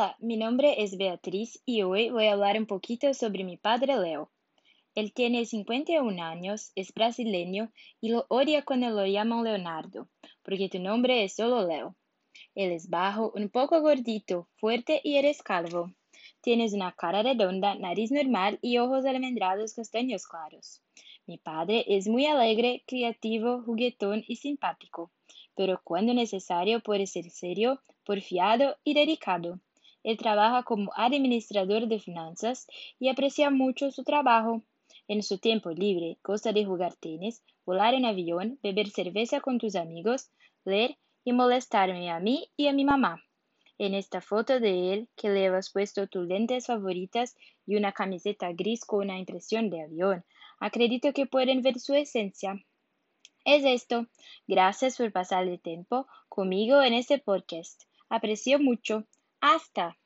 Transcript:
Hola, mi nombre es Beatriz y hoy voy a hablar un poquito sobre mi padre Leo. Él tiene 51 años, es brasileño y lo odia cuando lo llaman Leonardo, porque tu nombre es solo Leo. Él es bajo, un poco gordito, fuerte y eres calvo. Tienes una cara redonda, nariz normal y ojos almendrados castaños claros. Mi padre es muy alegre, creativo, juguetón y simpático, pero cuando necesario puede ser serio, porfiado y dedicado. Él trabaja como administrador de finanzas y aprecia mucho su trabajo. En su tiempo libre gusta de jugar tenis, volar en avión, beber cerveza con tus amigos, leer y molestarme a mí y a mi mamá. En esta foto de él, que le has puesto tus lentes favoritas y una camiseta gris con una impresión de avión, acredito que pueden ver su esencia. Es esto. Gracias por pasar el tiempo conmigo en este podcast. Aprecio mucho. Hasta.